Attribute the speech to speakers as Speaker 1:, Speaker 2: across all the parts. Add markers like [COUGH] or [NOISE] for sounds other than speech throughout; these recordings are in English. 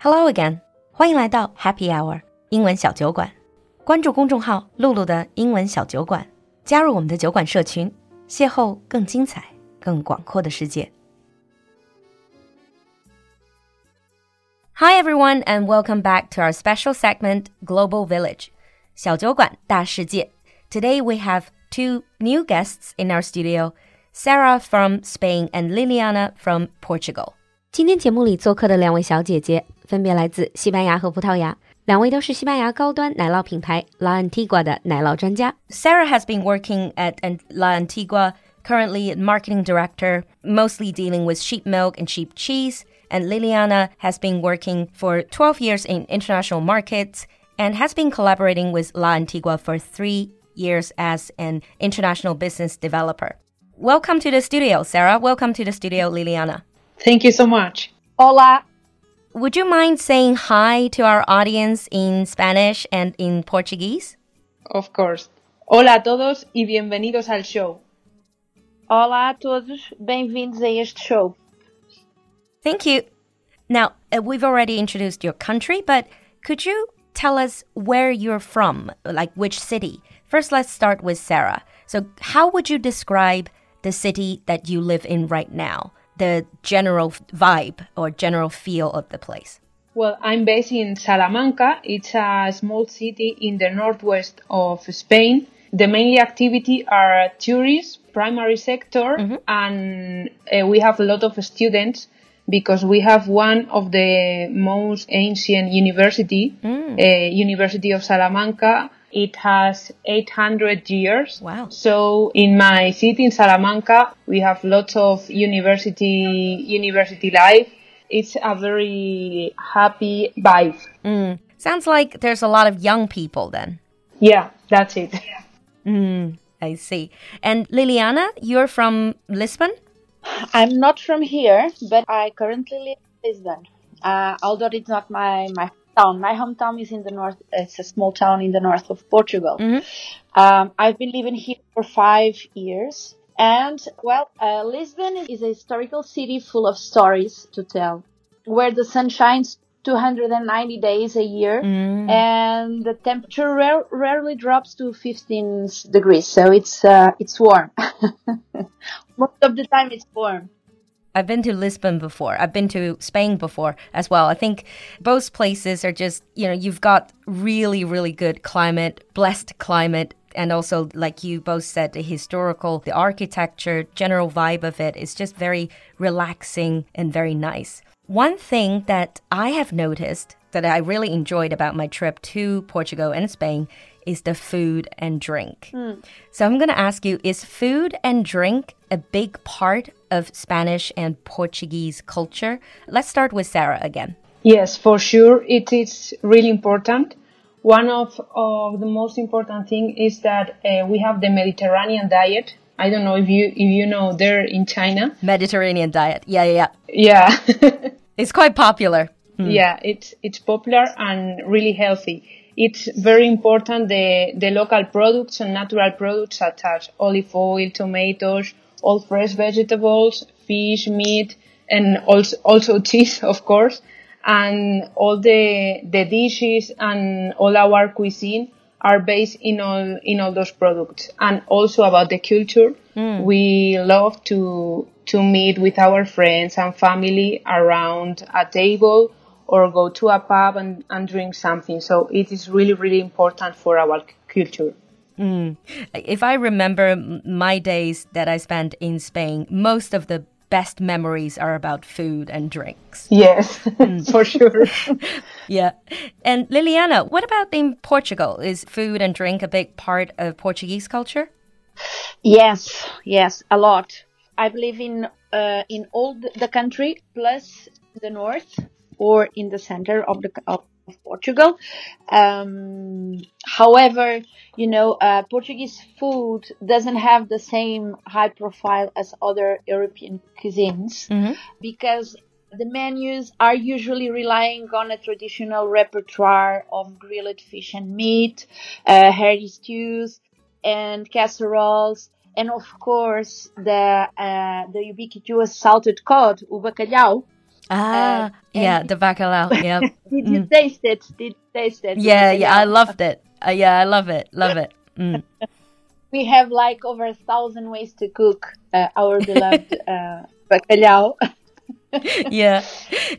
Speaker 1: Hello again，欢迎来到 Happy Hour 英文小酒馆。关注公众号“露露的英文小酒馆”，加入我们的酒馆社群，邂逅更精彩、更广阔的世界。Hi everyone, and welcome back to our special segment Global Village 小酒馆大世界。Today we have two new guests in our studio, Sarah from Spain and Liliana from Portugal. 今天节目里做客的两位小姐姐 分别来自西班牙和葡萄牙，两位都是西班牙高端奶酪品牌 La Antigua 的奶酪专家。Sarah has been working at La Antigua, currently marketing director, mostly dealing with sheep milk and sheep cheese. And Liliana has been working for 12 years in international markets and has been collaborating with La Antigua for three years as an international business developer. Welcome to the studio, Sarah. Welcome to the studio, Liliana.
Speaker 2: Thank you so much.
Speaker 3: Hola.
Speaker 1: would you mind saying hi to our audience in Spanish and in Portuguese?
Speaker 2: Of course. Hola a todos y bienvenidos al show.
Speaker 3: Olá a todos, bem-vindos a este show.
Speaker 1: Thank you. Now, uh, we've already introduced your country, but could you tell us where you're from, like which city? First, let's start with Sarah. So, how would you describe the city that you live in right now? The general vibe or general feel of the place?
Speaker 2: Well, I'm based in Salamanca. It's a small city in the northwest of Spain. The main activity are tourists, primary sector, mm -hmm. and uh, we have a lot of students because we have one of the most ancient university, mm. uh, University of Salamanca, it has 800 years.
Speaker 1: Wow.
Speaker 2: So in my city in Salamanca, we have lots of university, university life. It's a very happy vibe.
Speaker 1: Mm. Sounds like there's a lot of young people then.
Speaker 2: Yeah, that's it.
Speaker 1: Mm, I see. And Liliana, you're from Lisbon?
Speaker 3: I'm not from here, but I currently live in Lisbon. Uh, although it's not my, my town. My hometown is in the north. It's a small town in the north of Portugal. Mm-hmm. Um, I've been living here for five years. And well, uh, Lisbon is a historical city full of stories to tell, where the sun shines 290 days a year mm. and the temperature rare, rarely drops to 15 degrees. So it's, uh, it's warm. [LAUGHS] Most of the time it's warm.
Speaker 1: I've been to Lisbon before. I've been to Spain before as well. I think both places are just, you know, you've got really, really good climate, blessed climate. And also, like you both said, the historical, the architecture, general vibe of it is just very relaxing and very nice. One thing that I have noticed that I really enjoyed about my trip to Portugal and Spain is the food and drink. Mm. So I'm going to ask you is food and drink a big part of Spanish and Portuguese culture? Let's start with Sarah again.
Speaker 2: Yes, for sure. It is really important. One of, of the most important thing is that uh, we have the Mediterranean diet. I don't know if you if you know there in China.
Speaker 1: Mediterranean diet. Yeah, yeah,
Speaker 2: yeah.
Speaker 1: Yeah. [LAUGHS] it's quite popular.
Speaker 2: Hmm. Yeah, it's it's popular and really healthy it's very important the, the local products and natural products such as olive oil, tomatoes, all fresh vegetables, fish, meat, and also, also [LAUGHS] cheese, of course. And all the, the dishes and all our cuisine are based in all, in all those products. And also about the culture, mm. we love to, to meet with our friends and family around a table or go to a pub and, and drink something. So it is really, really important for our culture.
Speaker 1: Mm. If I remember my days that I spent in Spain, most of the best memories are about food and drinks.
Speaker 2: Yes, [LAUGHS] mm. for sure. [LAUGHS]
Speaker 1: yeah. And Liliana, what about in Portugal? Is food and drink a big part of Portuguese culture?
Speaker 3: Yes, yes, a lot. I believe in uh, in all the country plus the north or in the center of the of Portugal. Um, however, you know, uh, Portuguese food doesn't have the same high profile as other European cuisines mm-hmm. because the menus are usually relying on a traditional repertoire of grilled fish and meat, uh, hearty stews, and casseroles, and of course the uh, the ubiquitous salted cod, o bacalhau,
Speaker 1: Ah,
Speaker 3: Uh,
Speaker 1: yeah, the bacalao. [LAUGHS] Yeah.
Speaker 3: Did you taste it? Did you taste it?
Speaker 1: Mm. yeah, yeah, I loved it. Uh, yeah, I love it. Love it. Mm. [LAUGHS]
Speaker 3: We have like over a thousand ways to cook uh, our [LAUGHS] beloved uh, bacalhau.
Speaker 1: yeah.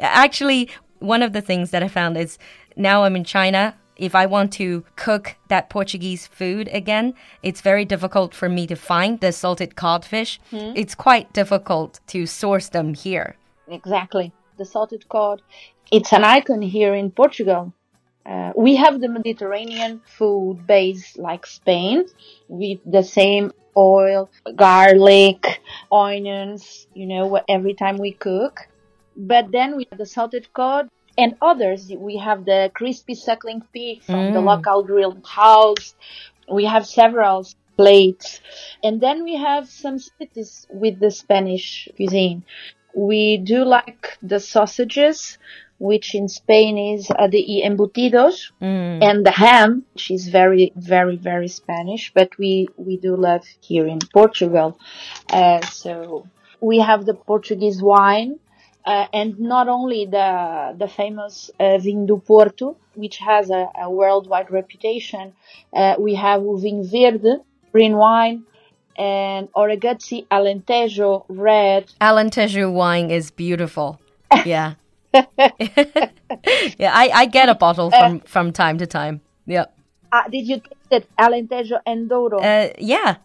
Speaker 1: Actually, one of the things that I found is now I'm in China. If I want to cook that Portuguese food again, it's very difficult for me to find the salted codfish. It's quite difficult to source them here.
Speaker 3: exactly. The salted cod. It's an icon here in Portugal. Uh, we have the Mediterranean food base like Spain with the same oil, garlic, onions, you know, every time we cook. But then we have the salted cod and others. We have the crispy suckling pig from the local grill house. We have several plates. And then we have some cities with the Spanish cuisine. We do like the sausages, which in Spain is uh, the embutidos and the ham, which is very, very, very Spanish, but we, we do love here in Portugal. Uh, so we have the Portuguese wine, uh, and not only the, the famous uh, Vinho do Porto, which has a, a worldwide reputation. Uh, we have o Vinho Verde, green wine, and Oregazzi Alentejo red,
Speaker 1: Alentejo wine is beautiful. [LAUGHS] Yeah. [LAUGHS] yeah, I, I get a bottle from, from time to time. Yeah.
Speaker 3: Uh, did you taste it? Alentejo and Douro.
Speaker 1: Uh, yeah.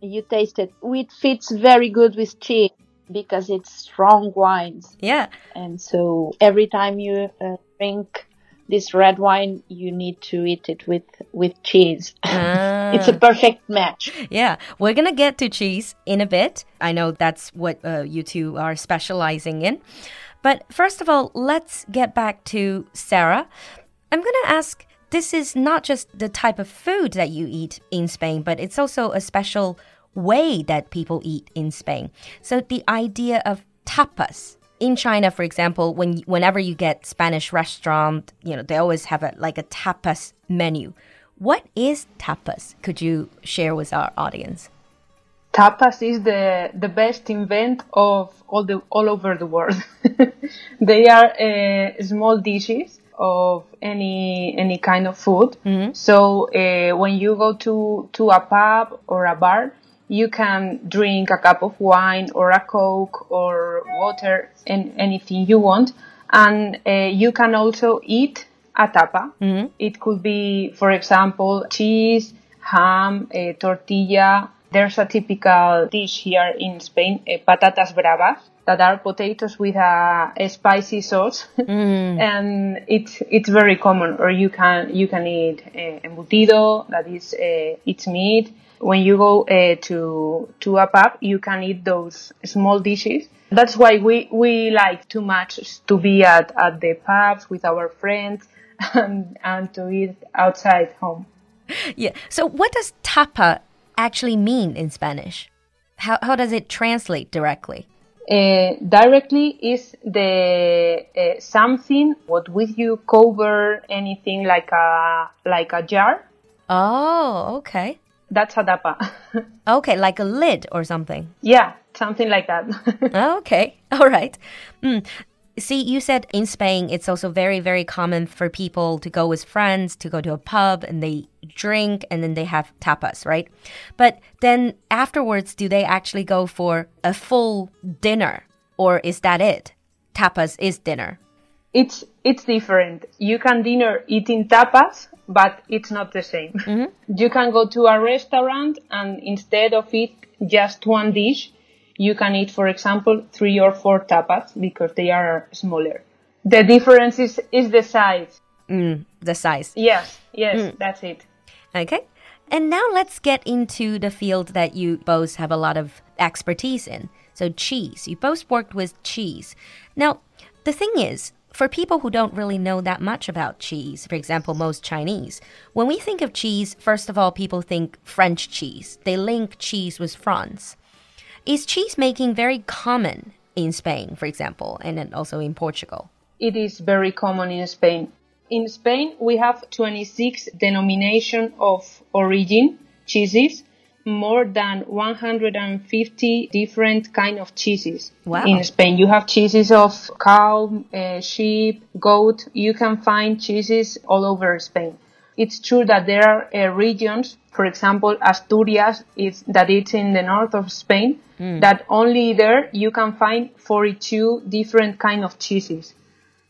Speaker 3: you taste it. It fits very good with cheese because it's strong wines.
Speaker 1: Yeah.
Speaker 3: And so every time you uh, drink this red wine, you need to eat it with, with cheese. [LAUGHS]
Speaker 1: Ah.
Speaker 3: It's a perfect match.
Speaker 1: Yeah, we're gonna get to cheese in a bit. I know that's what uh, you two are specializing in. But first of all, let's get back to Sarah. I'm gonna ask this is not just the type of food that you eat in Spain, but it's also a special way that people eat in Spain. So the idea of tapas. In China, for example, when whenever you get Spanish restaurant, you know, they always have a like a tapas menu. What is tapas? Could you share with our audience?
Speaker 2: tapas is the the best invent of all the all over the world. [LAUGHS] they are uh, small dishes of any any kind of food. So uh, when you go to to a pub or a bar, you can drink a cup of wine or a coke or water and anything you want, and uh, you can also eat a tapa. It could be, for example, cheese, ham, uh, tortilla. There's a typical dish here in Spain, uh, patatas bravas, that are potatoes with a, a spicy sauce, [LAUGHS] and it's it's very common. Or you can you can eat uh, embutido, that is uh, it's meat. When you go uh, to to a pub, you can eat those small dishes. That's why we we like too much to be at at the pubs with our friends and and to eat outside home.
Speaker 1: Yeah. So, what does tapa actually mean in Spanish? How, how does it translate directly?
Speaker 2: Uh, directly is the uh, something what with you cover anything like a like a jar.
Speaker 1: Oh, okay.
Speaker 2: That's a tapa. [LAUGHS]
Speaker 1: Okay, like a lid or something.
Speaker 2: yeah, something like that. [LAUGHS]
Speaker 1: Okay, [LAUGHS] all right. Mm. See, you said in Spain it's also very, very common for people to go with friends to go to a pub and they drink and then they have tapas, right? But then afterwards, do they actually go for a full dinner or is that it? Tapas is dinner.
Speaker 2: it's it's different. You can dinner eating tapas, but it's not the same. Mm-hmm. You can go to a restaurant and instead of eat just one dish, you can eat, for example, three or four tapas because they are smaller. The difference is, is the size.
Speaker 1: Mm, the size.
Speaker 2: Yes, yes, that's it.
Speaker 1: Okay. And now let's get into the field that you both have a lot of expertise in. So, cheese. You both worked with cheese. Now, the thing is, for people who don't really know that much about cheese, for example, most Chinese, when we think of cheese, first of all, people think French cheese. They link cheese with France. Is cheese making very common in Spain, for example, and then also in Portugal?
Speaker 2: It is very common in Spain. In Spain, we have 26 denomination of origin cheeses. more than 150 different kind of cheeses
Speaker 1: Wow.
Speaker 2: in Spain. You have cheeses of cow, uh, sheep, goat. You can find cheeses all over Spain. It's true that there are uh, regions, for example, Asturias, is that it's in the north of Spain, that only there you can find 42 different kind of cheeses.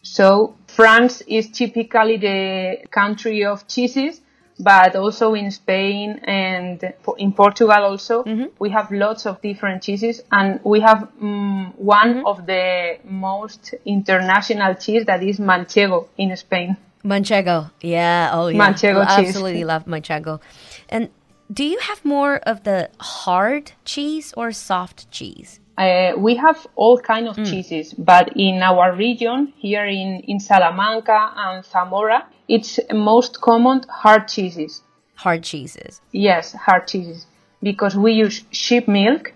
Speaker 2: So France is typically the country of cheeses, but also in Spain and in Portugal also we have lots of different cheeses, and we have mm one of the most international cheese that is Manchego in Spain.
Speaker 1: Manchego. Yeah. Oh, yeah.
Speaker 2: Manchego
Speaker 1: I
Speaker 2: cheese.
Speaker 1: Absolutely love Manchego. And do you have more of the hard cheese or soft cheese?
Speaker 2: Uh, we have all kind of cheeses, but in our region here in, in Salamanca and Zamora, it's most common hard cheeses.
Speaker 1: Hard cheeses.
Speaker 2: Yes, hard cheeses. Because we use sheep milk.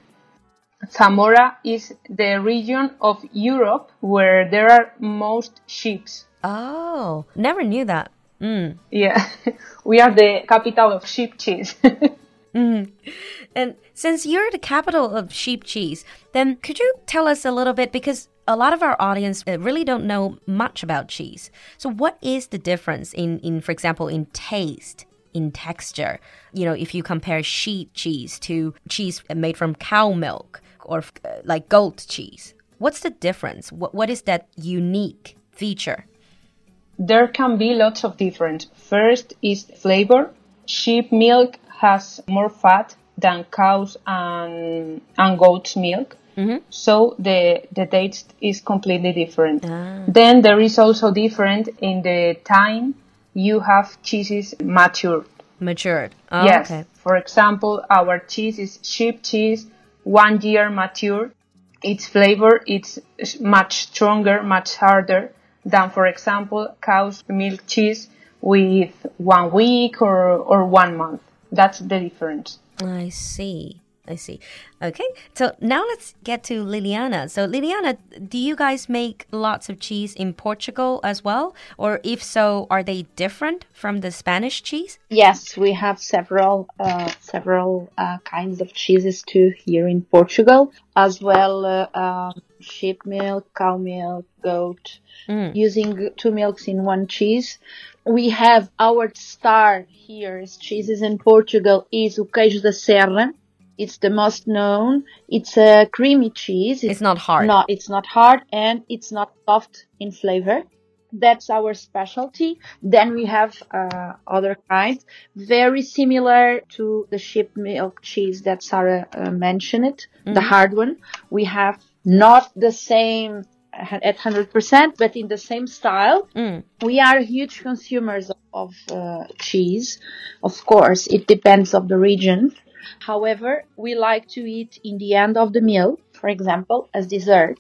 Speaker 2: Zamora is the region of Europe where there are most sheep.
Speaker 1: Oh, never knew that. Mm.
Speaker 2: Yeah, [LAUGHS] we are the capital of sheep cheese. [LAUGHS]
Speaker 1: And since you're the capital of sheep cheese, then could you tell us a little bit because a lot of our audience uh, really don't know much about cheese. So what is the difference in in for example in taste, in texture? You know, if you compare sheep cheese to cheese made from cow milk or uh, like goat cheese. What's the difference? What what is that unique feature?
Speaker 2: There can be lots of difference. First is flavor. Sheep milk has more fat than cows and, and goat's milk. Mm-hmm. So the, the taste is completely different. Ah. Then there is also different in the time you have cheeses mature.
Speaker 1: Matured. Oh,
Speaker 2: yes.
Speaker 1: okay.
Speaker 2: For example, our cheese is sheep cheese, one year mature. Its flavor is much stronger, much harder than, for example, cow's milk cheese with one week or, or one month. That's the difference.
Speaker 1: I see. I see. Okay. So now let's get to Liliana. So Liliana, do you guys make lots of cheese in Portugal as well? Or if so, are they different from the Spanish cheese?
Speaker 3: Yes, we have several uh, several uh, kinds of cheeses too here in Portugal, as well uh, um, sheep milk, cow milk, goat, using two milks in one cheese. We have our star here as cheeses in Portugal is o queijo da serra. It's the most known. It's a creamy cheese.
Speaker 1: It's not hard.
Speaker 3: No, it's not hard and it's not soft in flavor. That's our specialty. Then we have uh, other kinds, very similar to the sheep milk cheese that Sarah uh, mentioned, the hard one. We have not the same at 100%, but in the same style. We are huge consumers of, of uh, cheese. Of course, it depends of the region. However, we like to eat in the end of the meal, for example, as dessert.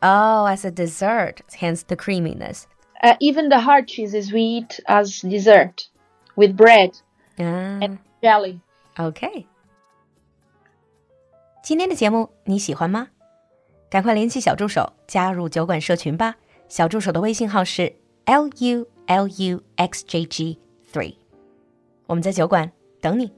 Speaker 1: Oh, as a dessert, hence the creaminess.
Speaker 3: Uh, even the hard cheeses we eat as dessert with bread
Speaker 1: Ah,
Speaker 3: and jelly.
Speaker 1: OK。今天的节目你喜欢吗？赶快联系小助手加入酒馆社群吧。小助手的微信号是 l u l u x j g three，我们在酒馆等你。